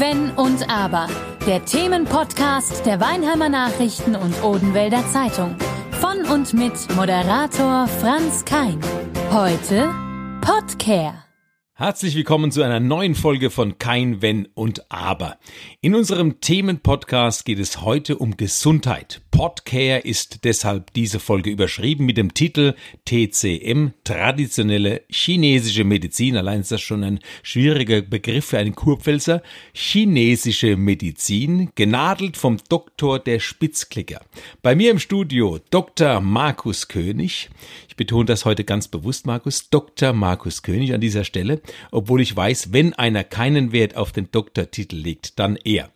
Wenn und Aber. Der Themenpodcast der Weinheimer Nachrichten und Odenwälder Zeitung. Von und mit Moderator Franz Kein. Heute Podcare. Herzlich willkommen zu einer neuen Folge von Kein Wenn und Aber. In unserem Themenpodcast geht es heute um Gesundheit. Podcare ist deshalb diese Folge überschrieben mit dem Titel TCM, traditionelle chinesische Medizin. Allein ist das schon ein schwieriger Begriff für einen Kurpfälzer. Chinesische Medizin, genadelt vom Doktor der Spitzklicker. Bei mir im Studio Dr. Markus König. Betone das heute ganz bewusst, Markus. Dr. Markus König an dieser Stelle, obwohl ich weiß, wenn einer keinen Wert auf den Doktortitel legt, dann er.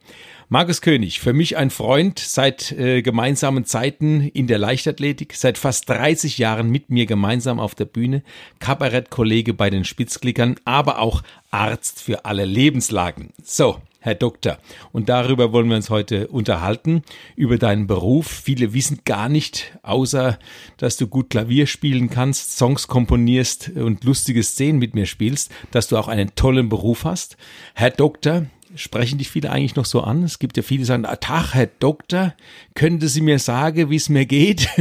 Markus König, für mich ein Freund seit äh, gemeinsamen Zeiten in der Leichtathletik, seit fast 30 Jahren mit mir gemeinsam auf der Bühne, Kabarettkollege bei den Spitzklickern, aber auch Arzt für alle Lebenslagen. So, Herr Doktor. Und darüber wollen wir uns heute unterhalten, über deinen Beruf. Viele wissen gar nicht, außer dass du gut Klavier spielen kannst, Songs komponierst und lustige Szenen mit mir spielst, dass du auch einen tollen Beruf hast. Herr Doktor, sprechen dich viele eigentlich noch so an? Es gibt ja viele, die sagen, ah, Tag, Herr Doktor, könnte Sie mir sagen, wie es mir geht?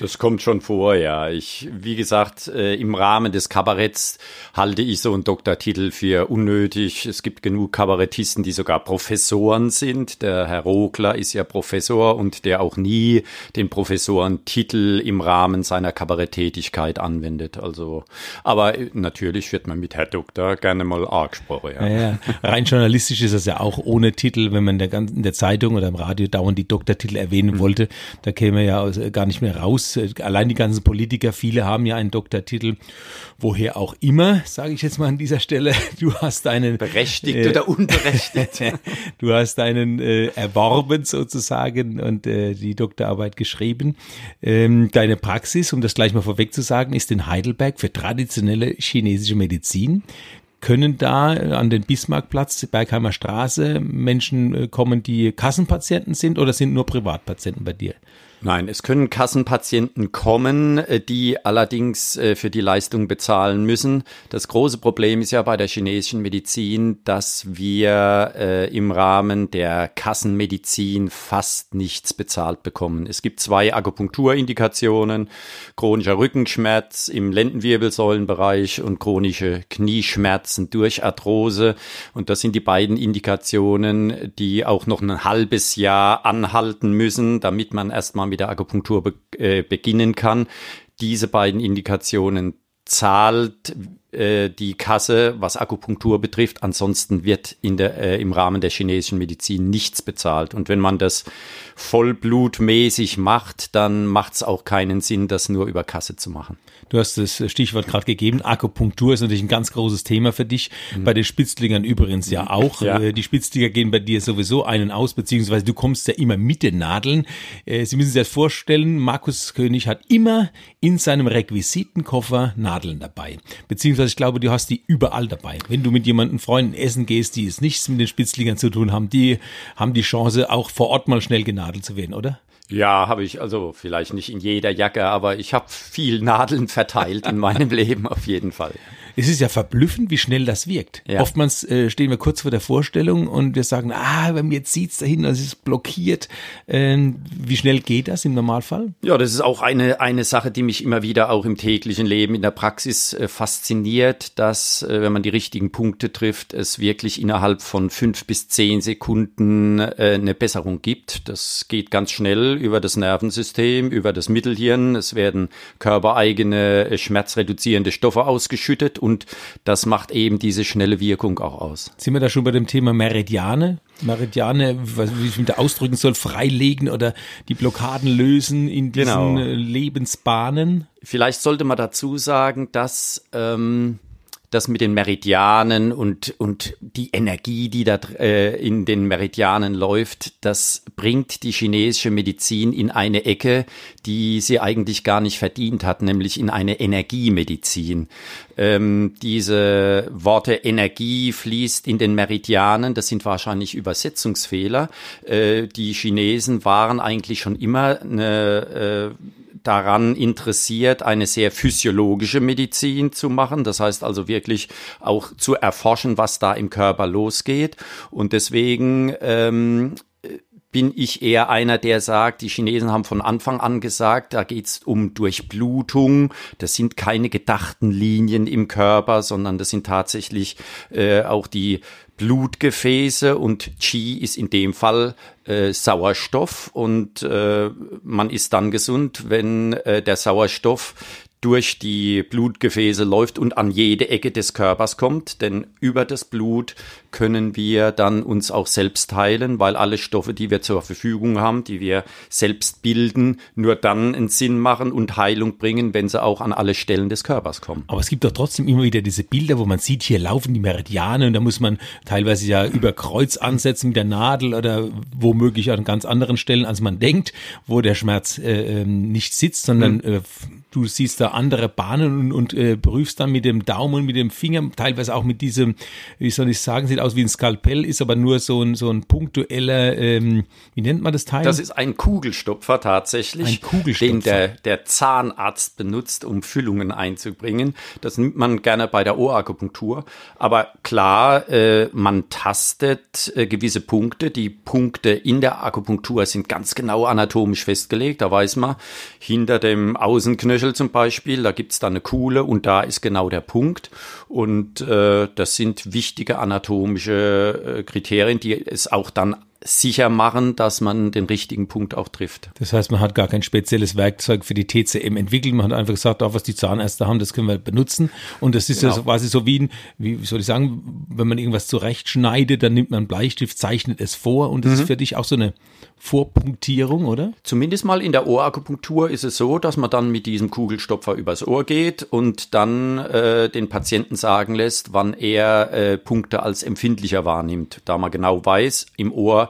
Das kommt schon vor, ja. Ich, wie gesagt, äh, im Rahmen des Kabaretts halte ich so einen Doktortitel für unnötig. Es gibt genug Kabarettisten, die sogar Professoren sind. Der Herr Rogler ist ja Professor und der auch nie den Professorentitel im Rahmen seiner Kabaretttätigkeit anwendet. Also, aber natürlich wird man mit Herr Doktor gerne mal angesprochen. Ja. Ja, ja. Rein journalistisch ist das ja auch ohne Titel, wenn man in der, in der Zeitung oder im Radio dauernd die Doktortitel erwähnen mhm. wollte, da käme ja gar nicht mehr raus allein die ganzen Politiker, viele haben ja einen Doktortitel, woher auch immer, sage ich jetzt mal an dieser Stelle, du hast einen berechtigt äh, oder unberechtigt. du hast einen äh, erworben sozusagen und äh, die Doktorarbeit geschrieben. Ähm, deine Praxis, um das gleich mal vorweg zu sagen, ist in Heidelberg für traditionelle chinesische Medizin können da an den Bismarckplatz, Bergheimer Straße Menschen äh, kommen, die Kassenpatienten sind oder sind nur Privatpatienten bei dir? Nein, es können Kassenpatienten kommen, äh, die allerdings äh, für die Leistung bezahlen müssen. Das große Problem ist ja bei der chinesischen Medizin, dass wir äh, im Rahmen der Kassenmedizin fast nichts bezahlt bekommen. Es gibt zwei Akupunkturindikationen, chronischer Rückenschmerz im Lendenwirbelsäulenbereich und chronische Knieschmerzen durch Arthrose. Und das sind die beiden Indikationen, die auch noch ein halbes Jahr anhalten müssen, damit man erstmal mit der Akupunktur be äh, beginnen kann. Diese beiden Indikationen zahlt äh, die Kasse, was Akupunktur betrifft. Ansonsten wird in der, äh, im Rahmen der chinesischen Medizin nichts bezahlt. Und wenn man das vollblutmäßig macht, dann macht es auch keinen Sinn, das nur über Kasse zu machen. Du hast das Stichwort gerade gegeben. Akupunktur ist natürlich ein ganz großes Thema für dich. Mhm. Bei den Spitzlingern übrigens ja auch. Ja. Äh, die Spitzlinger gehen bei dir sowieso einen aus, beziehungsweise du kommst ja immer mit den Nadeln. Äh, Sie müssen sich das vorstellen, Markus König hat immer in seinem Requisitenkoffer Nadeln dabei. Beziehungsweise ich glaube, du hast die überall dabei. Wenn du mit jemandem Freunden essen gehst, die es nichts mit den Spitzlingern zu tun haben, die haben die Chance, auch vor Ort mal schnell genadelt zu werden, oder? Ja, habe ich, also vielleicht nicht in jeder Jacke, aber ich habe viel Nadeln verteilt in meinem Leben auf jeden Fall. Es ist ja verblüffend, wie schnell das wirkt. Ja. Oftmals äh, stehen wir kurz vor der Vorstellung und wir sagen, ah, bei mir zieht's dahin, es ist blockiert. Ähm, wie schnell geht das im Normalfall? Ja, das ist auch eine, eine Sache, die mich immer wieder auch im täglichen Leben, in der Praxis äh, fasziniert, dass, äh, wenn man die richtigen Punkte trifft, es wirklich innerhalb von fünf bis zehn Sekunden äh, eine Besserung gibt. Das geht ganz schnell über das Nervensystem, über das Mittelhirn. Es werden körpereigene äh, schmerzreduzierende Stoffe ausgeschüttet und das macht eben diese schnelle Wirkung auch aus. Sind wir da schon bei dem Thema Meridiane? Meridiane, wie ich da ausdrücken soll, freilegen oder die Blockaden lösen in diesen genau. Lebensbahnen? Vielleicht sollte man dazu sagen, dass ähm, das mit den Meridianen und, und die Energie, die da äh, in den Meridianen läuft, das bringt die chinesische Medizin in eine Ecke, die sie eigentlich gar nicht verdient hat, nämlich in eine Energiemedizin. Ähm, diese Worte Energie fließt in den Meridianen, das sind wahrscheinlich Übersetzungsfehler. Äh, die Chinesen waren eigentlich schon immer eine äh, daran interessiert, eine sehr physiologische Medizin zu machen. Das heißt also wirklich auch zu erforschen, was da im Körper losgeht. Und deswegen ähm, bin ich eher einer, der sagt, die Chinesen haben von Anfang an gesagt, da geht's um Durchblutung. Das sind keine gedachten Linien im Körper, sondern das sind tatsächlich äh, auch die Blutgefäße und Qi ist in dem Fall äh, Sauerstoff und äh, man ist dann gesund, wenn äh, der Sauerstoff durch die Blutgefäße läuft und an jede Ecke des Körpers kommt, denn über das Blut können wir dann uns auch selbst heilen, weil alle Stoffe, die wir zur Verfügung haben, die wir selbst bilden, nur dann einen Sinn machen und Heilung bringen, wenn sie auch an alle Stellen des Körpers kommen. Aber es gibt doch trotzdem immer wieder diese Bilder, wo man sieht, hier laufen die Meridiane und da muss man teilweise ja über Kreuz ansetzen mit der Nadel oder womöglich an ganz anderen Stellen, als man denkt, wo der Schmerz äh, ähm, nicht sitzt, sondern mhm. äh, du siehst da andere Bahnen und, und äh, prüfst dann mit dem Daumen, mit dem Finger, teilweise auch mit diesem, wie soll ich sagen, sieht aus wie ein Skalpell, ist aber nur so ein, so ein punktueller, ähm, wie nennt man das Teil? Das ist ein Kugelstopfer tatsächlich, ein Kugelstopfer. den der, der Zahnarzt benutzt, um Füllungen einzubringen. Das nimmt man gerne bei der Ohrakupunktur. Aber klar, äh, man tastet äh, gewisse Punkte. Die Punkte in der Akupunktur sind ganz genau anatomisch festgelegt. Da weiß man, hinter dem Außenknöchel zum Beispiel, da gibt's da eine Kuhle und da ist genau der Punkt. Und äh, das sind wichtige anatomische äh, Kriterien, die es auch dann sicher machen, dass man den richtigen Punkt auch trifft. Das heißt, man hat gar kein spezielles Werkzeug für die TCM entwickelt. Man hat einfach gesagt, auch was die Zahnärzte haben, das können wir benutzen. Und das ist genau. ja quasi so wie ein, wie soll ich sagen, wenn man irgendwas zurechtschneidet, dann nimmt man einen Bleistift, zeichnet es vor und das mhm. ist für dich auch so eine Vorpunktierung, oder? Zumindest mal in der Ohrakupunktur ist es so, dass man dann mit diesem Kugelstopfer übers Ohr geht und dann äh, den Patienten sagen lässt, wann er äh, Punkte als empfindlicher wahrnimmt, da man genau weiß, im Ohr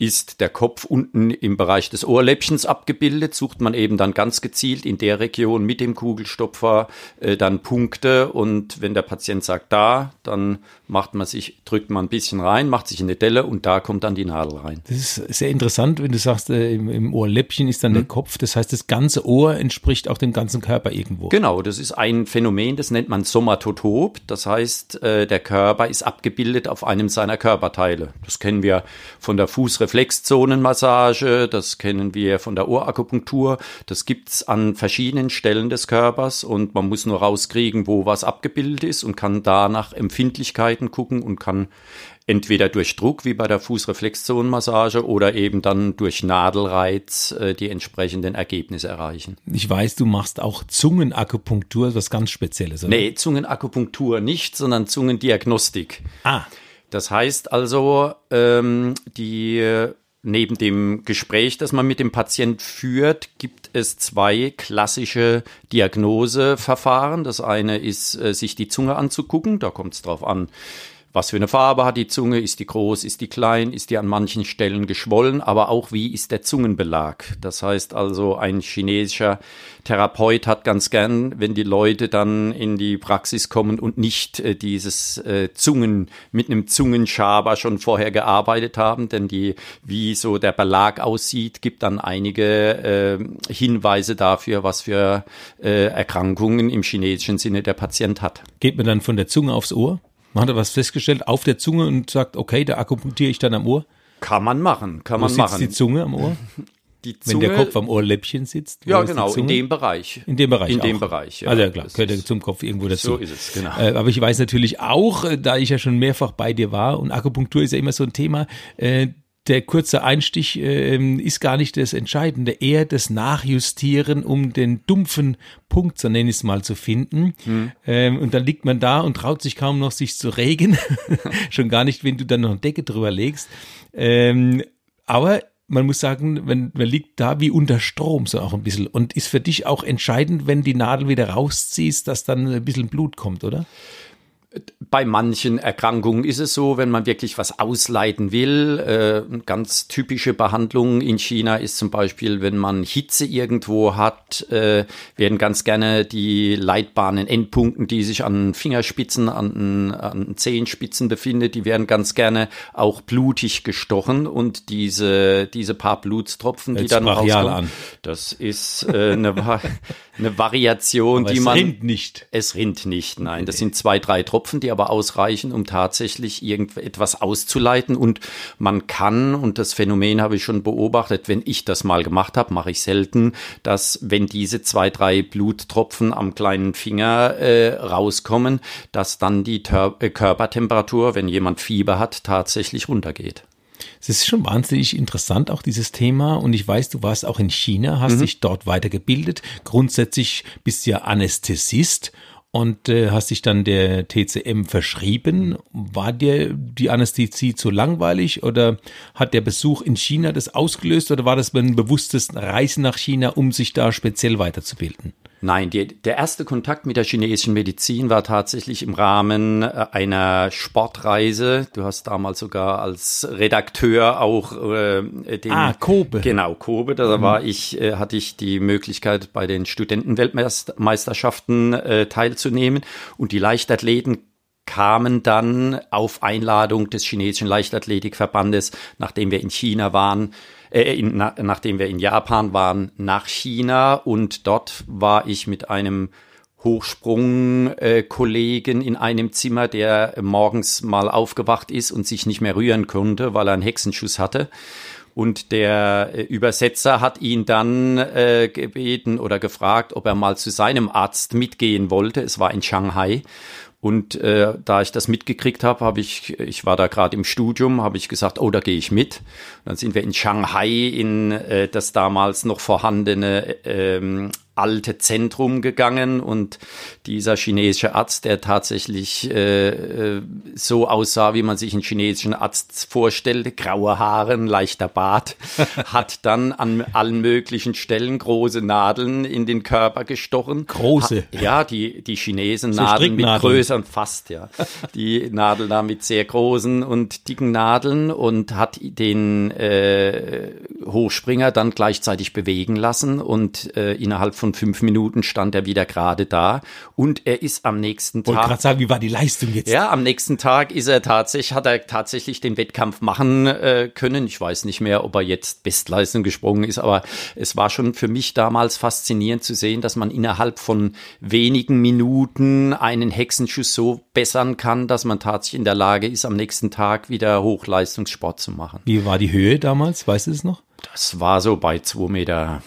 ist der Kopf unten im Bereich des Ohrläppchens abgebildet, sucht man eben dann ganz gezielt in der Region mit dem Kugelstopfer äh, dann Punkte und wenn der Patient sagt da, dann macht man sich, drückt man ein bisschen rein, macht sich eine Delle und da kommt dann die Nadel rein. Das ist sehr interessant, wenn du sagst, äh, im, im, Ohrläppchen ist dann mhm. der Kopf, das heißt, das ganze Ohr entspricht auch dem ganzen Körper irgendwo. Genau, das ist ein Phänomen, das nennt man Somatotop, das heißt, äh, der Körper ist abgebildet auf einem seiner Körperteile. Das kennen wir von der Fußreferenz Reflexzonenmassage, das kennen wir von der Ohrakupunktur. Das gibt's an verschiedenen Stellen des Körpers und man muss nur rauskriegen, wo was abgebildet ist und kann da nach Empfindlichkeiten gucken und kann entweder durch Druck wie bei der Fußreflexzonenmassage oder eben dann durch Nadelreiz äh, die entsprechenden Ergebnisse erreichen. Ich weiß, du machst auch Zungenakupunktur, was ganz Spezielles, oder? Nee, Zungenakupunktur nicht, sondern Zungendiagnostik. Ah. Das heißt also, ähm, die neben dem Gespräch, das man mit dem Patient führt, gibt es zwei klassische Diagnoseverfahren. Das eine ist, äh, sich die Zunge anzugucken. Da kommt es drauf an, was für eine Farbe hat die Zunge? Ist die groß? Ist die klein? Ist die an manchen Stellen geschwollen? Aber auch wie ist der Zungenbelag? Das heißt also, ein chinesischer Therapeut hat ganz gern, wenn die Leute dann in die Praxis kommen und nicht äh, dieses äh, Zungen mit einem Zungenschaber schon vorher gearbeitet haben, denn die, wie so der Belag aussieht, gibt dann einige äh, Hinweise dafür, was für äh, Erkrankungen im chinesischen Sinne der Patient hat. Geht man dann von der Zunge aufs Ohr? Man hat was festgestellt auf der Zunge und sagt, okay, da akupunktiere ich dann am Ohr. Kann man machen, kann Wo man sitzt machen. die Zunge am Ohr? Die Zunge, Wenn der Kopf am Ohrläppchen sitzt? Ja, genau, in dem Bereich. In dem Bereich In auch. dem Bereich, ja. Also ja klar, gehört ja zum Kopf irgendwo dazu. So ist es, genau. Äh, aber ich weiß natürlich auch, äh, da ich ja schon mehrfach bei dir war und Akupunktur ist ja immer so ein Thema, äh, der kurze Einstich äh, ist gar nicht das Entscheidende, eher das Nachjustieren, um den dumpfen Punkt, so nenne ich es mal, zu finden. Mhm. Ähm, und dann liegt man da und traut sich kaum noch, sich zu regen. Schon gar nicht, wenn du dann noch eine Decke drüber legst. Ähm, aber man muss sagen, wenn, man liegt da wie unter Strom so auch ein bisschen. Und ist für dich auch entscheidend, wenn die Nadel wieder rausziehst, dass dann ein bisschen Blut kommt, oder? Bei manchen Erkrankungen ist es so, wenn man wirklich was ausleiten will. Äh, ganz typische Behandlung in China ist zum Beispiel, wenn man Hitze irgendwo hat, äh, werden ganz gerne die leitbaren Endpunkten, die sich an Fingerspitzen, an, an Zehenspitzen befindet, die werden ganz gerne auch blutig gestochen und diese, diese paar Blutstropfen, die dann rauskommen, an. das ist äh, eine, eine Variation, Aber die man... Es rinnt nicht. Es rinnt nicht, nein. Das sind zwei, drei Tropfen, die aber ausreichen, um tatsächlich irgendetwas auszuleiten. Und man kann, und das Phänomen habe ich schon beobachtet, wenn ich das mal gemacht habe, mache ich selten, dass wenn diese zwei, drei Bluttropfen am kleinen Finger äh, rauskommen, dass dann die Ter äh, Körpertemperatur, wenn jemand Fieber hat, tatsächlich runtergeht. Es ist schon wahnsinnig interessant, auch dieses Thema. Und ich weiß, du warst auch in China, hast mhm. dich dort weitergebildet. Grundsätzlich bist du ja Anästhesist und äh, hast dich dann der TCM verschrieben. War dir die Anästhesie zu langweilig oder hat der Besuch in China das ausgelöst oder war das ein bewusstes Reisen nach China, um sich da speziell weiterzubilden? Nein, die, der erste Kontakt mit der chinesischen Medizin war tatsächlich im Rahmen äh, einer Sportreise. Du hast damals sogar als Redakteur auch äh, den Ah, Kobe. Genau, Kobe. Da mhm. war ich, äh, hatte ich die Möglichkeit, bei den Studentenweltmeisterschaften äh, teilzunehmen. Und die Leichtathleten kamen dann auf Einladung des chinesischen Leichtathletikverbandes, nachdem wir in China waren, äh, in, na, nachdem wir in Japan waren, nach China und dort war ich mit einem Hochsprung-Kollegen äh, in einem Zimmer, der morgens mal aufgewacht ist und sich nicht mehr rühren konnte, weil er einen Hexenschuss hatte. Und der äh, Übersetzer hat ihn dann äh, gebeten oder gefragt, ob er mal zu seinem Arzt mitgehen wollte. Es war in Shanghai. Und äh, da ich das mitgekriegt habe, habe ich, ich war da gerade im Studium, habe ich gesagt, oh, da gehe ich mit. Und dann sind wir in Shanghai in äh, das damals noch vorhandene ähm, alte Zentrum gegangen und dieser chinesische Arzt, der tatsächlich äh, äh, so aussah, wie man sich einen chinesischen Arzt vorstellte, graue Haare, leichter Bart, hat dann an allen möglichen Stellen große Nadeln in den Körper gestochen. Große? Ha, ja, die, die Chinesen so Nadeln mit größeren, fast, ja. Die Nadel da mit sehr großen und dicken Nadeln und hat den äh, Hochspringer dann gleichzeitig bewegen lassen und äh, innerhalb von fünf Minuten stand er wieder gerade da und er ist am nächsten Tag. Ich gerade sagen, wie war die Leistung jetzt? Ja, am nächsten Tag ist er tatsächlich, hat er tatsächlich den Wettkampf machen äh, können. Ich weiß nicht mehr, ob er jetzt Bestleistung gesprungen ist, aber es war schon für mich damals faszinierend zu sehen, dass man innerhalb von wenigen Minuten einen Hexenschuss so bessern kann, dass man tatsächlich in der Lage ist, am nächsten Tag wieder Hochleistungssport zu machen. Wie war die Höhe damals? Weißt du es noch? Das war so bei zwei Meter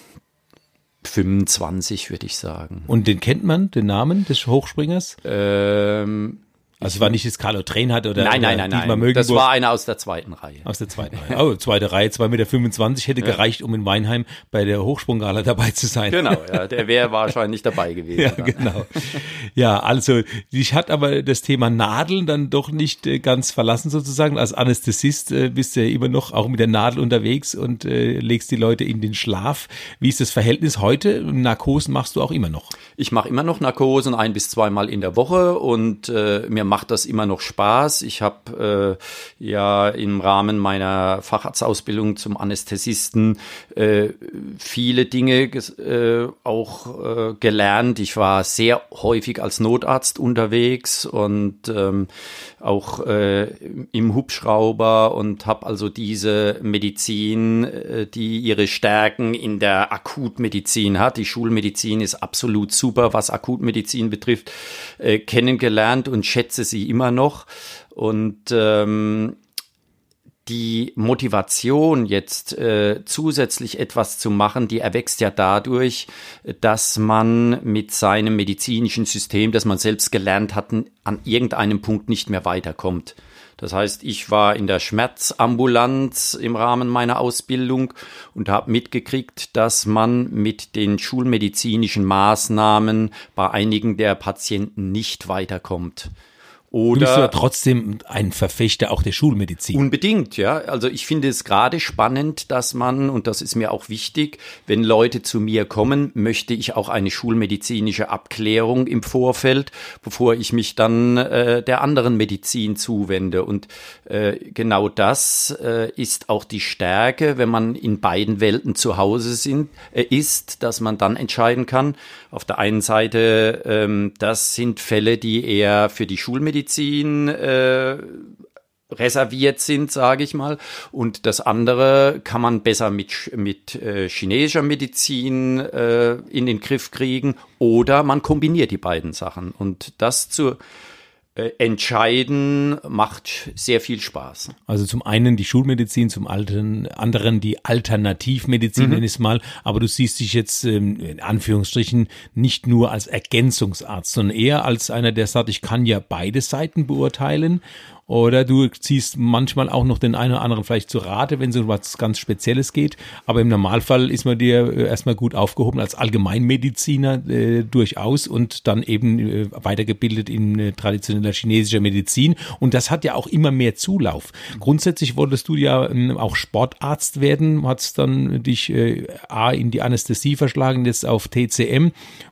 25, würde ich sagen. Und den kennt man, den Namen des Hochspringers? Ähm, also es war nicht das Carlo Train hat oder Nein, nein, nein, nein. Mögenburg. Das war einer aus der zweiten Reihe. Aus der zweiten Reihe. Oh, zweite Reihe, 2,25 Meter hätte ja. gereicht, um in Weinheim bei der Hochsprunggala dabei zu sein. Genau, ja, der wäre wahrscheinlich dabei gewesen. ja, dann. genau. Ja, also ich hat aber das Thema Nadeln dann doch nicht äh, ganz verlassen sozusagen. Als Anästhesist äh, bist du ja immer noch auch mit der Nadel unterwegs und äh, legst die Leute in den Schlaf. Wie ist das Verhältnis heute? Narkosen machst du auch immer noch? Ich mache immer noch Narkosen ein bis zweimal in der Woche und äh, mir macht das immer noch Spaß. Ich habe äh, ja im Rahmen meiner Facharztausbildung zum Anästhesisten äh, viele Dinge äh, auch äh, gelernt. Ich war sehr häufig als Notarzt unterwegs und ähm, auch äh, im Hubschrauber und habe also diese Medizin, äh, die ihre Stärken in der Akutmedizin hat. Die Schulmedizin ist absolut super, was Akutmedizin betrifft, äh, kennengelernt und schätze sie immer noch. Und ähm, die Motivation jetzt äh, zusätzlich etwas zu machen, die erwächst ja dadurch, dass man mit seinem medizinischen System, das man selbst gelernt hat, an irgendeinem Punkt nicht mehr weiterkommt. Das heißt, ich war in der Schmerzambulanz im Rahmen meiner Ausbildung und habe mitgekriegt, dass man mit den schulmedizinischen Maßnahmen bei einigen der Patienten nicht weiterkommt. Oder du bist ja trotzdem ein Verfechter auch der Schulmedizin. Unbedingt, ja. Also ich finde es gerade spannend, dass man, und das ist mir auch wichtig, wenn Leute zu mir kommen, möchte ich auch eine schulmedizinische Abklärung im Vorfeld, bevor ich mich dann äh, der anderen Medizin zuwende. Und äh, genau das äh, ist auch die Stärke, wenn man in beiden Welten zu Hause sind, äh, ist, dass man dann entscheiden kann. Auf der einen Seite, ähm, das sind Fälle, die eher für die Schulmedizin Medizin äh, reserviert sind, sage ich mal. Und das andere kann man besser mit, mit äh, chinesischer Medizin äh, in den Griff kriegen oder man kombiniert die beiden Sachen. Und das zu äh, entscheiden macht sehr viel Spaß. Also zum einen die Schulmedizin, zum anderen die Alternativmedizin, mhm. nenne ich es mal. Aber du siehst dich jetzt ähm, in Anführungsstrichen nicht nur als Ergänzungsarzt, sondern eher als einer, der sagt, ich kann ja beide Seiten beurteilen oder du ziehst manchmal auch noch den einen oder anderen vielleicht zu Rate, wenn es um was ganz Spezielles geht. Aber im Normalfall ist man dir äh, erstmal gut aufgehoben als Allgemeinmediziner äh, durchaus und dann eben äh, weitergebildet in äh, traditioneller chinesischer Medizin. Und das hat ja auch immer mehr Zulauf. Grundsätzlich wolltest du ja ähm, auch Sportarzt werden, hat's dann dich äh, A in die Anästhesie verschlagen, jetzt auf TCM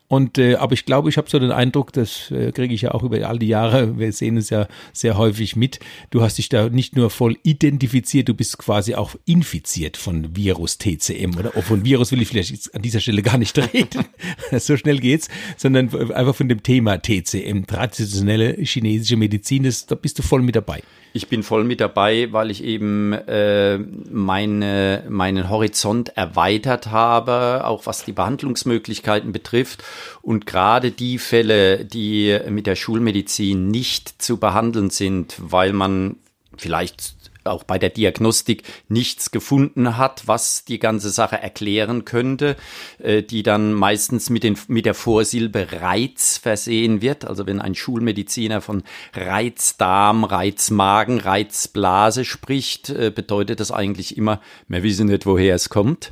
und äh, aber ich glaube, ich habe so den Eindruck, das äh, kriege ich ja auch über all die Jahre, wir sehen es ja sehr häufig mit, du hast dich da nicht nur voll identifiziert, du bist quasi auch infiziert von Virus TCM oder? Oh, von Virus will ich vielleicht an dieser Stelle gar nicht reden, so schnell geht's, sondern einfach von dem Thema TCM, traditionelle chinesische Medizin, das, da bist du voll mit dabei. Ich bin voll mit dabei, weil ich eben äh, meine, meinen Horizont erweitert habe, auch was die Behandlungsmöglichkeiten betrifft. Und gerade die Fälle, die mit der Schulmedizin nicht zu behandeln sind, weil man vielleicht auch bei der Diagnostik nichts gefunden hat, was die ganze Sache erklären könnte, äh, die dann meistens mit, den, mit der Vorsilbe Reiz versehen wird. Also wenn ein Schulmediziner von Reizdarm, Reizmagen, Reizblase spricht, äh, bedeutet das eigentlich immer, wir wissen nicht, woher es kommt.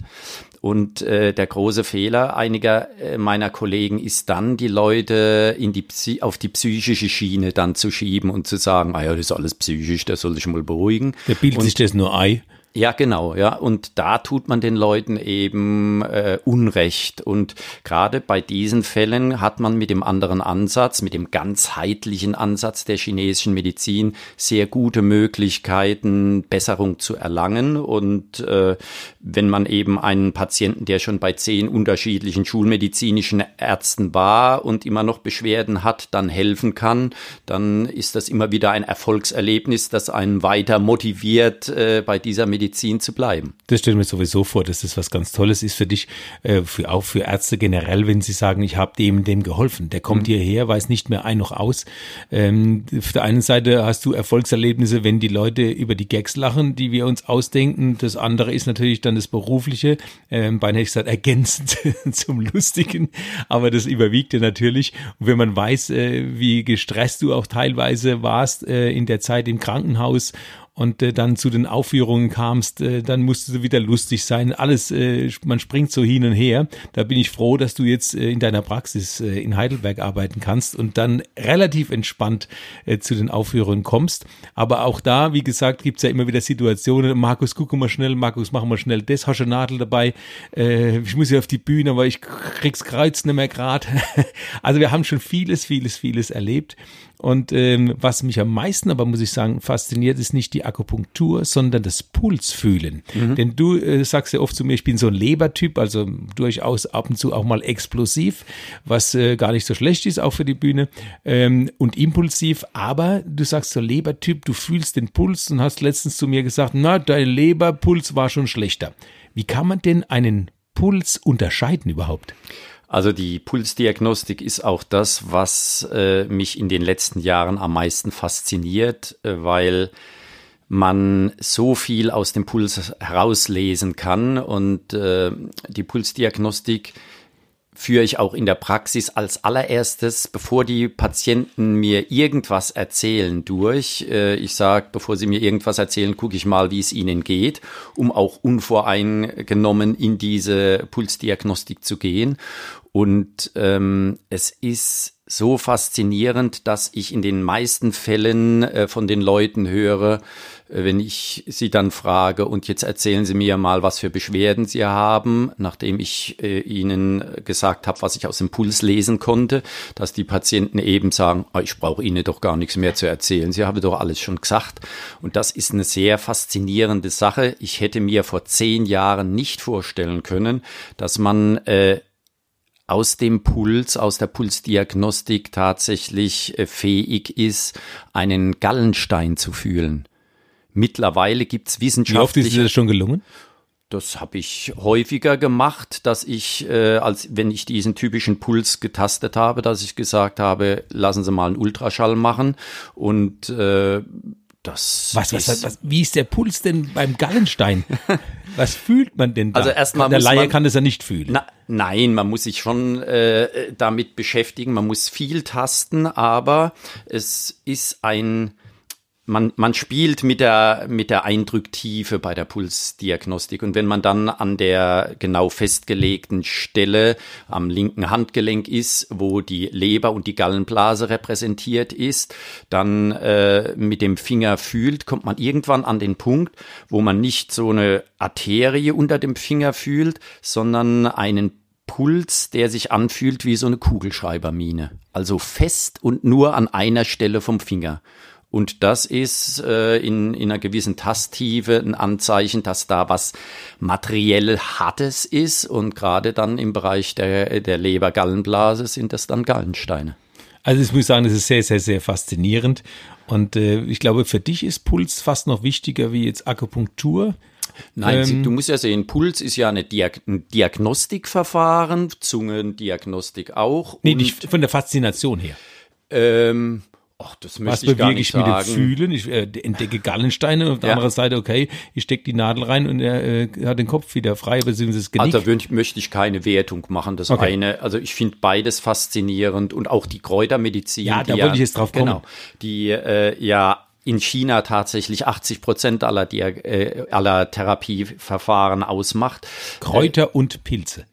Und äh, der große Fehler einiger äh, meiner Kollegen ist dann, die Leute in die auf die psychische Schiene dann zu schieben und zu sagen, ah ja, das ist alles psychisch, das soll ich mal beruhigen. Der bildet und, sich das nur ein. Ja, genau, ja. Und da tut man den Leuten eben äh, Unrecht. Und gerade bei diesen Fällen hat man mit dem anderen Ansatz, mit dem ganzheitlichen Ansatz der chinesischen Medizin sehr gute Möglichkeiten, Besserung zu erlangen. Und äh, wenn man eben einen Patienten, der schon bei zehn unterschiedlichen schulmedizinischen Ärzten war und immer noch Beschwerden hat, dann helfen kann, dann ist das immer wieder ein Erfolgserlebnis, das einen weiter motiviert, äh, bei dieser Medizin Medizin zu bleiben. Das stelle ich mir sowieso vor, dass das was ganz Tolles ist für dich, äh, für, auch für Ärzte generell, wenn sie sagen, ich habe dem dem geholfen. Der kommt mhm. hierher, weiß nicht mehr ein noch aus. Ähm, auf der einen Seite hast du Erfolgserlebnisse, wenn die Leute über die Gags lachen, die wir uns ausdenken. Das andere ist natürlich dann das Berufliche, ähm, beinahe gesagt ergänzend zum Lustigen, aber das überwiegt ja natürlich. Und wenn man weiß, äh, wie gestresst du auch teilweise warst äh, in der Zeit im Krankenhaus und äh, dann zu den Aufführungen kamst, äh, dann musste du wieder lustig sein. Alles, äh, man springt so hin und her. Da bin ich froh, dass du jetzt äh, in deiner Praxis äh, in Heidelberg arbeiten kannst und dann relativ entspannt äh, zu den Aufführungen kommst. Aber auch da, wie gesagt, gibt's ja immer wieder Situationen. Markus, guck mal schnell, Markus, mach mal schnell das, hast du Nadel dabei. Äh, ich muss ja auf die Bühne, aber ich krieg's Kreuz nicht mehr grad. also wir haben schon vieles, vieles, vieles erlebt. Und ähm, was mich am meisten aber, muss ich sagen, fasziniert, ist nicht die Akupunktur, sondern das Pulsfühlen. Mhm. Denn du äh, sagst ja oft zu mir, ich bin so ein Lebertyp, also durchaus ab und zu auch mal explosiv, was äh, gar nicht so schlecht ist, auch für die Bühne, ähm, und impulsiv. Aber du sagst so Lebertyp, du fühlst den Puls und hast letztens zu mir gesagt, na, dein Leberpuls war schon schlechter. Wie kann man denn einen Puls unterscheiden überhaupt? Also die Pulsdiagnostik ist auch das, was äh, mich in den letzten Jahren am meisten fasziniert, äh, weil man so viel aus dem Puls herauslesen kann. Und äh, die Pulsdiagnostik führe ich auch in der Praxis als allererstes, bevor die Patienten mir irgendwas erzählen, durch. Äh, ich sage, bevor sie mir irgendwas erzählen, gucke ich mal, wie es ihnen geht, um auch unvoreingenommen in diese Pulsdiagnostik zu gehen. Und ähm, es ist so faszinierend, dass ich in den meisten Fällen äh, von den Leuten höre, äh, wenn ich sie dann frage, und jetzt erzählen Sie mir mal, was für Beschwerden Sie haben, nachdem ich äh, Ihnen gesagt habe, was ich aus dem Puls lesen konnte, dass die Patienten eben sagen, oh, ich brauche Ihnen doch gar nichts mehr zu erzählen, Sie haben doch alles schon gesagt. Und das ist eine sehr faszinierende Sache. Ich hätte mir vor zehn Jahren nicht vorstellen können, dass man äh, aus dem Puls, aus der Pulsdiagnostik tatsächlich äh, fähig ist, einen Gallenstein zu fühlen. Mittlerweile gibt's wissenschaftliche. Wie oft ist dir das schon gelungen? Das habe ich häufiger gemacht, dass ich, äh, als wenn ich diesen typischen Puls getastet habe, dass ich gesagt habe, lassen Sie mal einen Ultraschall machen und äh, das was, was, was, was, wie ist der Puls denn beim Gallenstein? was fühlt man denn da? Also erstmal der Laie man, kann das ja nicht fühlen. Na, nein, man muss sich schon äh, damit beschäftigen. Man muss viel tasten, aber es ist ein man, man spielt mit der, mit der Eindrücktiefe bei der Pulsdiagnostik. Und wenn man dann an der genau festgelegten Stelle am linken Handgelenk ist, wo die Leber und die Gallenblase repräsentiert ist, dann äh, mit dem Finger fühlt, kommt man irgendwann an den Punkt, wo man nicht so eine Arterie unter dem Finger fühlt, sondern einen Puls, der sich anfühlt wie so eine Kugelschreibermine. Also fest und nur an einer Stelle vom Finger. Und das ist äh, in, in einer gewissen Tasttiefe ein Anzeichen, dass da was materiell Hartes ist. Und gerade dann im Bereich der, der Leber-Gallenblase sind das dann Gallensteine. Also ich muss sagen, das ist sehr, sehr, sehr faszinierend. Und äh, ich glaube, für dich ist Puls fast noch wichtiger wie jetzt Akupunktur. Nein, ähm, du musst ja sehen, Puls ist ja eine Diag ein Diagnostikverfahren, Zungendiagnostik auch. Nee, nicht von der Faszination her. Ähm, Ach, das möchte Was ich nicht sagen. mit dem Fühlen? Ich äh, entdecke Gallensteine und auf der ja. anderen Seite, okay, ich stecke die Nadel rein und er äh, hat den Kopf wieder frei, beziehungsweise das Genick. Also möchte ich keine Wertung machen. Das okay. eine, also ich finde beides faszinierend und auch die Kräutermedizin. Ja, da wollte ich jetzt drauf kommen. Genau, die äh, ja in China tatsächlich 80 Prozent aller, äh, aller Therapieverfahren ausmacht. Kräuter und Pilze.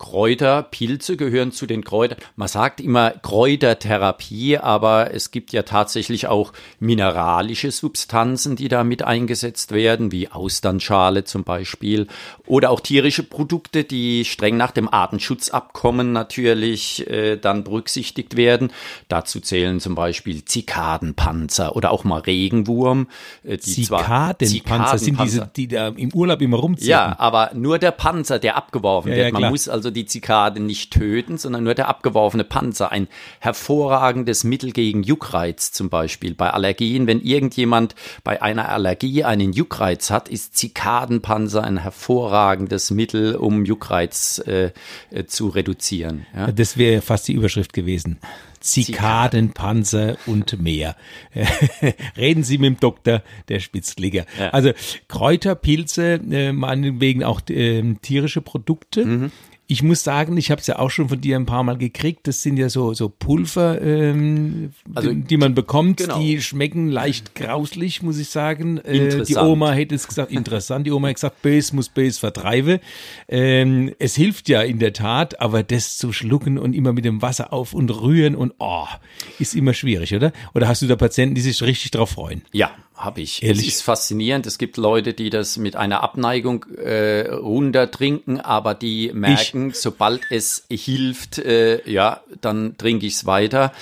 Kräuter, Pilze gehören zu den Kräutern. Man sagt immer Kräutertherapie, aber es gibt ja tatsächlich auch mineralische Substanzen, die da mit eingesetzt werden, wie Austernschale zum Beispiel, oder auch tierische Produkte, die streng nach dem Artenschutzabkommen natürlich äh, dann berücksichtigt werden. Dazu zählen zum Beispiel Zikadenpanzer oder auch mal Regenwurm. Äh, die Zikadenpanzer sind diese, die da im Urlaub immer rumziehen. Ja, aber nur der Panzer, der abgeworfen ja, wird. Man muss also die Zikade nicht töten, sondern nur der abgeworfene Panzer. Ein hervorragendes Mittel gegen Juckreiz zum Beispiel. Bei Allergien, wenn irgendjemand bei einer Allergie einen Juckreiz hat, ist Zikadenpanzer ein hervorragendes Mittel, um Juckreiz äh, äh, zu reduzieren. Ja? Das wäre fast die Überschrift gewesen. Zikadenpanzer und mehr. Reden Sie mit dem Doktor, der Spitzklicker. Ja. Also Kräuter, Pilze, äh, meinetwegen auch äh, tierische Produkte. Mhm ich muss sagen, ich habe es ja auch schon von dir ein paar Mal gekriegt. Das sind ja so so Pulver, ähm, also, die man bekommt. Genau. Die schmecken leicht grauslich, muss ich sagen. Äh, die Oma hätte es gesagt, interessant. Die Oma hat gesagt, Bös muss Bös vertreiben. Ähm, es hilft ja in der Tat, aber das zu schlucken und immer mit dem Wasser auf und rühren und oh, ist immer schwierig, oder? Oder hast du da Patienten, die sich richtig drauf freuen? Ja, habe ich. Ehrlich? Es ist faszinierend. Es gibt Leute, die das mit einer Abneigung äh, runter trinken, aber die merken, ich. sobald es hilft, äh, ja, dann trinke ich es weiter.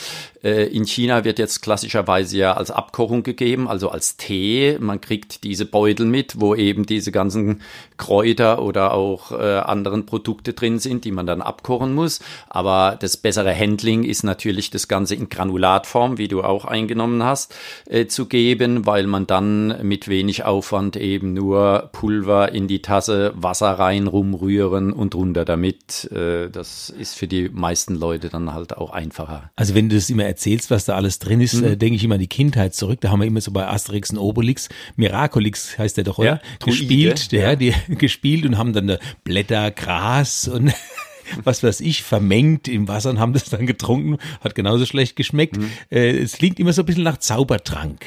Äh, in China wird jetzt klassischerweise ja als Abkochung gegeben, also als Tee. Man kriegt diese Beutel mit, wo eben diese ganzen Kräuter oder auch äh, anderen Produkte drin sind, die man dann abkochen muss. Aber das bessere Handling ist natürlich das Ganze in Granulatform, wie du auch eingenommen hast, äh, zu geben, weil man dann mit wenig Aufwand eben nur Pulver in die Tasse, Wasser rein, rumrühren und runter damit. Äh, das ist für die meisten Leute dann halt auch einfacher. Also wenn du das immer erzählst, was da alles drin ist, mhm. äh, denke ich immer an die Kindheit zurück. Da haben wir immer so bei Asterix und Obelix, Miraculix heißt der doch, oder? Ja, gespielt, der, ja. die gespielt und haben dann Blätter, Gras und was weiß ich, vermengt im Wasser und haben das dann getrunken, hat genauso schlecht geschmeckt. Mhm. Äh, es klingt immer so ein bisschen nach Zaubertrank.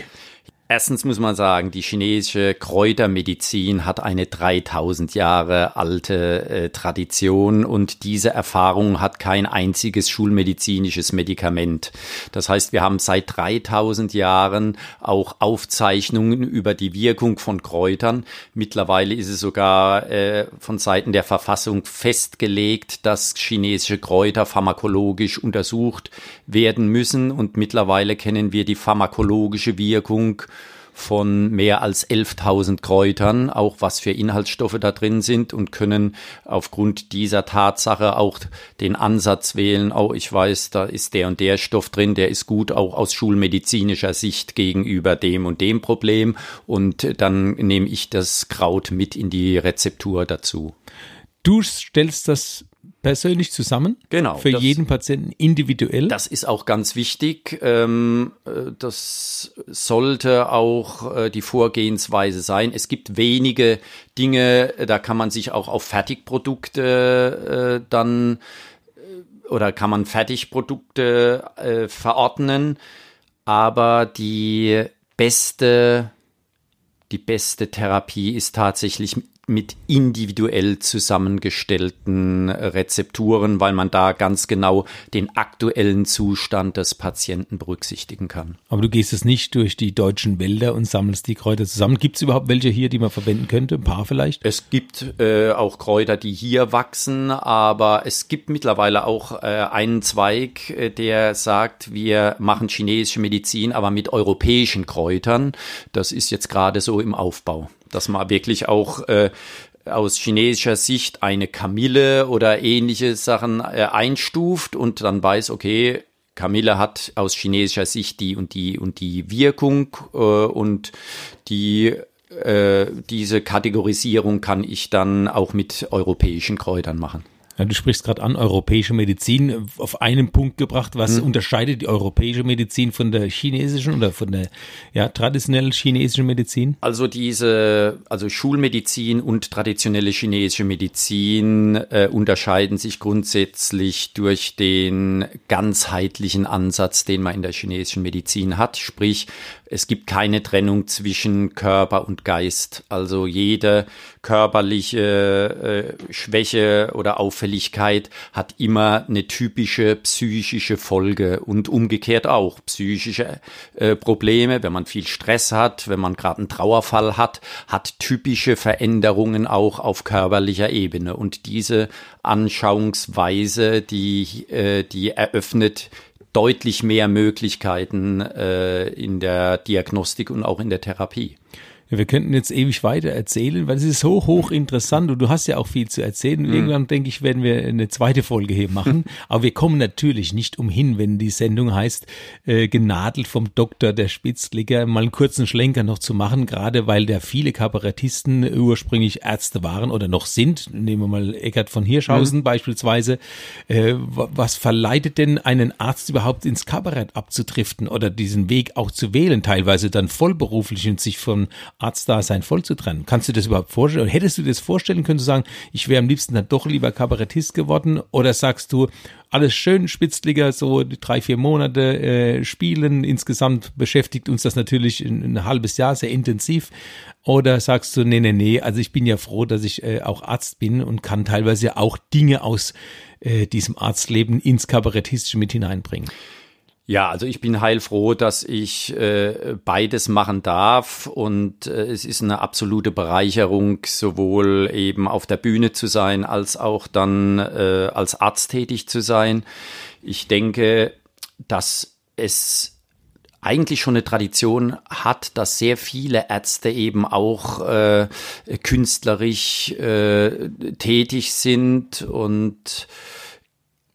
Erstens muss man sagen, die chinesische Kräutermedizin hat eine 3000 Jahre alte äh, Tradition und diese Erfahrung hat kein einziges schulmedizinisches Medikament. Das heißt, wir haben seit 3000 Jahren auch Aufzeichnungen über die Wirkung von Kräutern. Mittlerweile ist es sogar äh, von Seiten der Verfassung festgelegt, dass chinesische Kräuter pharmakologisch untersucht werden müssen und mittlerweile kennen wir die pharmakologische Wirkung von mehr als 11.000 Kräutern, auch was für Inhaltsstoffe da drin sind und können aufgrund dieser Tatsache auch den Ansatz wählen, oh, ich weiß, da ist der und der Stoff drin, der ist gut auch aus schulmedizinischer Sicht gegenüber dem und dem Problem und dann nehme ich das Kraut mit in die Rezeptur dazu. Du stellst das persönlich zusammen. Genau. Für das, jeden Patienten individuell. Das ist auch ganz wichtig. Ähm, äh, das sollte auch äh, die Vorgehensweise sein. Es gibt wenige Dinge, da kann man sich auch auf Fertigprodukte äh, dann oder kann man Fertigprodukte verordnen. Aber die beste die beste Therapie ist tatsächlich mit individuell zusammengestellten Rezepturen, weil man da ganz genau den aktuellen Zustand des Patienten berücksichtigen kann. Aber du gehst es nicht durch die deutschen Wälder und sammelst die Kräuter zusammen. Gibt es überhaupt welche hier, die man verwenden könnte? Ein paar vielleicht? Es gibt äh, auch Kräuter, die hier wachsen, aber es gibt mittlerweile auch äh, einen Zweig, äh, der sagt, wir machen chinesische Medizin, aber mit europäischen Kräutern. Das ist jetzt gerade so im Aufbau dass man wirklich auch äh, aus chinesischer Sicht eine Kamille oder ähnliche Sachen äh, einstuft und dann weiß, okay, Kamille hat aus chinesischer Sicht die und die und die Wirkung äh, und die äh, diese Kategorisierung kann ich dann auch mit europäischen Kräutern machen. Ja, du sprichst gerade an, europäische Medizin auf einen Punkt gebracht. Was hm. unterscheidet die europäische Medizin von der chinesischen oder von der ja, traditionellen chinesischen Medizin? Also diese, also Schulmedizin und traditionelle chinesische Medizin äh, unterscheiden sich grundsätzlich durch den ganzheitlichen Ansatz, den man in der chinesischen Medizin hat. Sprich, es gibt keine Trennung zwischen Körper und Geist. Also jede körperliche äh, Schwäche oder Auffälligkeit hat immer eine typische psychische Folge und umgekehrt auch psychische äh, Probleme. Wenn man viel Stress hat, wenn man gerade einen Trauerfall hat, hat typische Veränderungen auch auf körperlicher Ebene. Und diese Anschauungsweise, die, äh, die eröffnet deutlich mehr Möglichkeiten äh, in der Diagnostik und auch in der Therapie. Ja, wir könnten jetzt ewig weiter erzählen, weil es ist so hochinteressant und du hast ja auch viel zu erzählen. Mhm. Irgendwann, denke ich, werden wir eine zweite Folge hier machen. Aber wir kommen natürlich nicht umhin, wenn die Sendung heißt, äh, genadelt vom Doktor der Spitzlicker, mal einen kurzen Schlenker noch zu machen, gerade weil da viele Kabarettisten ursprünglich Ärzte waren oder noch sind. Nehmen wir mal Eckert von Hirschhausen mhm. beispielsweise. Äh, was verleitet denn einen Arzt überhaupt ins Kabarett abzudriften oder diesen Weg auch zu wählen, teilweise dann vollberuflich und sich von Arztdasein voll zu trennen. Kannst du das überhaupt vorstellen? Hättest du das vorstellen können, zu sagen, ich wäre am liebsten dann doch lieber Kabarettist geworden? Oder sagst du, alles schön, Spitzliga, so drei, vier Monate äh, spielen. Insgesamt beschäftigt uns das natürlich ein, ein, halbes Jahr sehr intensiv. Oder sagst du, nee, nee, nee, also ich bin ja froh, dass ich äh, auch Arzt bin und kann teilweise auch Dinge aus äh, diesem Arztleben ins Kabarettistische mit hineinbringen. Ja, also ich bin heilfroh, dass ich äh, beides machen darf und äh, es ist eine absolute Bereicherung, sowohl eben auf der Bühne zu sein, als auch dann äh, als Arzt tätig zu sein. Ich denke, dass es eigentlich schon eine Tradition hat, dass sehr viele Ärzte eben auch äh, künstlerisch äh, tätig sind und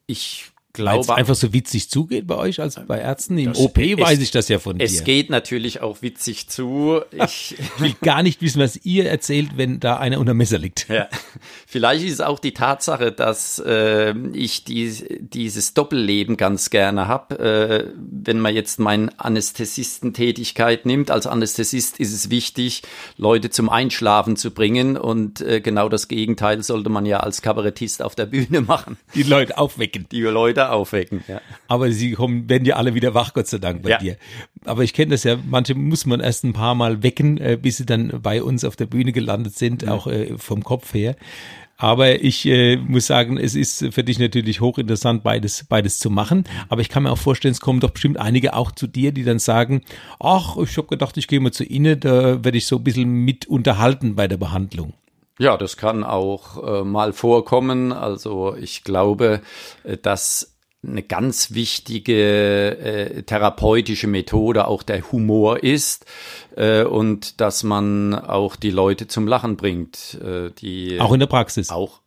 ich glaube. einfach so witzig zugeht bei euch als bei Ärzten. Im OP es, weiß ich das ja von dir. Es geht natürlich auch witzig zu. Ich will gar nicht wissen, was ihr erzählt, wenn da einer unter Messer liegt. Ja. Vielleicht ist es auch die Tatsache, dass äh, ich die, dieses Doppelleben ganz gerne habe. Äh, wenn man jetzt meine Anästhesistentätigkeit nimmt, als Anästhesist ist es wichtig, Leute zum Einschlafen zu bringen und äh, genau das Gegenteil sollte man ja als Kabarettist auf der Bühne machen. Die Leute aufwecken. Die Leute wieder aufwecken. Ja. Aber sie kommen, werden ja alle wieder wach, Gott sei Dank bei Ja. dir. Aber ich kenne das ja, manche muss man erst ein paar Mal wecken, äh, bis sie dann bei uns auf der Bühne gelandet sind, auch äh, vom Kopf her. Aber ich äh, muss sagen, es ist für dich natürlich hochinteressant, beides, beides zu machen. Aber ich kann mir auch vorstellen, es kommen doch bestimmt einige auch zu dir, die dann sagen, ach, ich habe gedacht, ich gehe mal zu Ihnen, da werde ich so ein bisschen mit unterhalten bei der Behandlung. Ja, das kann auch äh, mal vorkommen. Also ich glaube, äh, dass eine ganz wichtige äh, therapeutische Methode auch der Humor ist äh, und dass man auch die Leute zum Lachen bringt. Äh, die Auch in der Praxis. auch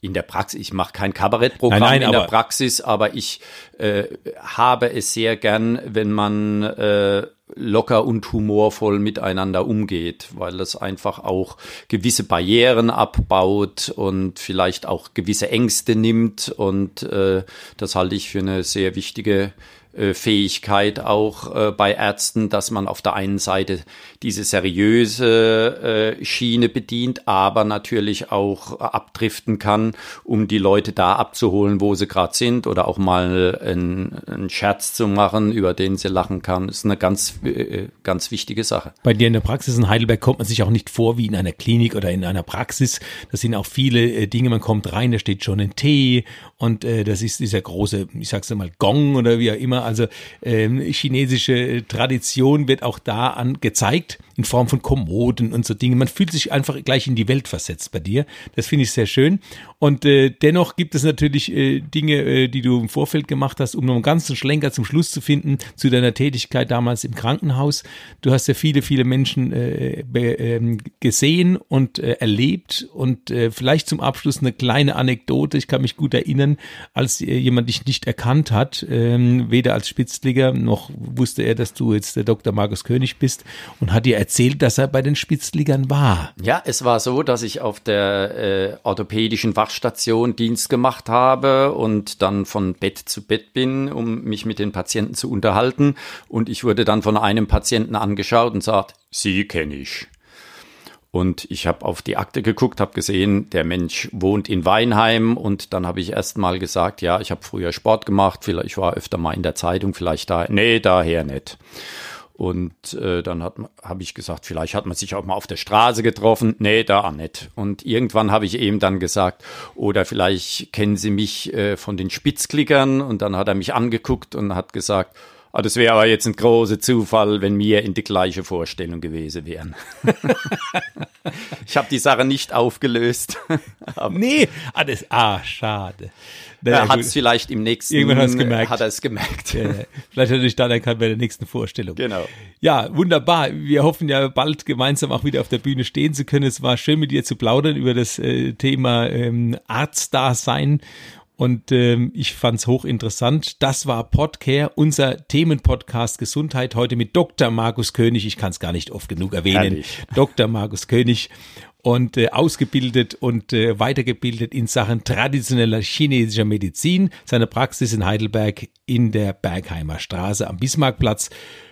in der Praxis. Ich mache kein Kabarettprogramm Nein, nein, in der Praxis, aber ich äh, habe es sehr gern, wenn man äh, locker und humorvoll miteinander umgeht, weil das einfach auch gewisse Barrieren abbaut und vielleicht auch gewisse Ängste nimmt. Und äh, das halte ich für eine sehr wichtige Fähigkeit auch äh, bei Ärzten, dass man auf der einen Seite diese seriöse äh, Schiene bedient, aber natürlich auch äh, abdriften kann, um die Leute da abzuholen, wo sie gerade sind oder auch mal einen, Scherz zu machen, über den sie lachen kann, ist eine ganz, äh, ganz wichtige Sache. Bei dir in der Praxis in Heidelberg kommt man sich auch nicht vor wie in einer Klinik oder in einer Praxis. Das sind auch viele äh, Dinge. Man kommt rein, da steht schon ein Tee und äh, das ist dieser große, ich sag's mal, Gong oder wie auch immer. Also ähm, chinesische Tradition wird auch da an gezeigt in Form von Kommoden und so Dinge. Man fühlt sich einfach gleich in die Welt versetzt bei dir. Das finde ich sehr schön. Und äh, dennoch gibt es natürlich äh, Dinge, äh, die du im Vorfeld gemacht hast, um noch einen ganzen Schlenker zum Schluss zu finden zu deiner Tätigkeit damals im Krankenhaus. Du hast ja viele, viele Menschen äh, ähm, gesehen und äh, erlebt und äh, vielleicht zum Abschluss eine kleine Anekdote. Ich kann mich gut erinnern, als äh, jemand dich nicht erkannt hat, ähm, weder als Spitzliger noch wusste er, dass du jetzt der Dr. Markus König bist und hat dir dass er bei den Spitzligern war. Ja, es war so, dass ich auf der äh, orthopädischen Wachstation Dienst gemacht habe und dann von Bett zu Bett bin, um mich mit den Patienten zu unterhalten. Und ich wurde dann von einem Patienten angeschaut und sagt, Sie kenne ich. Und ich habe auf die Akte geguckt, habe gesehen, der Mensch wohnt in Weinheim und dann habe ich erst mal gesagt, ja, ich habe früher Sport gemacht, vielleicht ich war öfter mal in der Zeitung, vielleicht da, nee, daher nicht. Und äh, dann habe ich gesagt, vielleicht hat man sich auch mal auf der Straße getroffen. Nee, da nicht. Und irgendwann habe ich eben dann gesagt, oder vielleicht kennen Sie mich äh, von den Spitzklickern. Und dann hat er mich angeguckt und hat gesagt, ah, das wäre aber jetzt ein großer Zufall, wenn wir in die gleiche Vorstellung gewesen wären. ich habe die Sache nicht aufgelöst. aber Nee, ah, das, ah schade. Naja, er hat es vielleicht im nächsten Irgendwann hat's gemerkt. Hat er es gemerkt. Ja, Vielleicht hat er dich dann erkannt bei der nächsten Vorstellung. Genau. Ja, wunderbar. Wir hoffen ja bald gemeinsam auch wieder auf der Bühne stehen zu können. Es war schön mit dir zu plaudern über das äh, Thema ähm, Arztdasein. Und ähm, ich fand's hochinteressant. Das war Podcare, unser Themenpodcast Gesundheit, heute mit Dr. Markus König. Ich kann es gar nicht oft genug erwähnen. Herrlich. Dr. Markus König und äh, ausgebildet und äh, weitergebildet in Sachen traditioneller chinesischer Medizin. Seine Praxis in Heidelberg in der Bergheimer Straße am Bismarckplatz.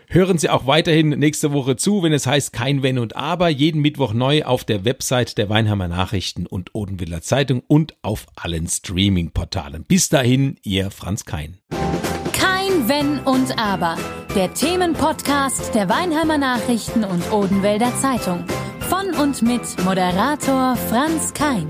Hören Sie auch weiterhin nächste Woche zu, wenn es heißt Kein Wenn und Aber. Jeden Mittwoch neu auf der Website der Weinheimer Nachrichten und Odenwiller Zeitung und auf allen Streaming-Portalen. Bis dahin, Ihr Franz Kein. Kein Wenn und Aber. Der Themenpodcast der Weinheimer Nachrichten und Odenwälder Zeitung. Von und mit Moderator Franz Kein.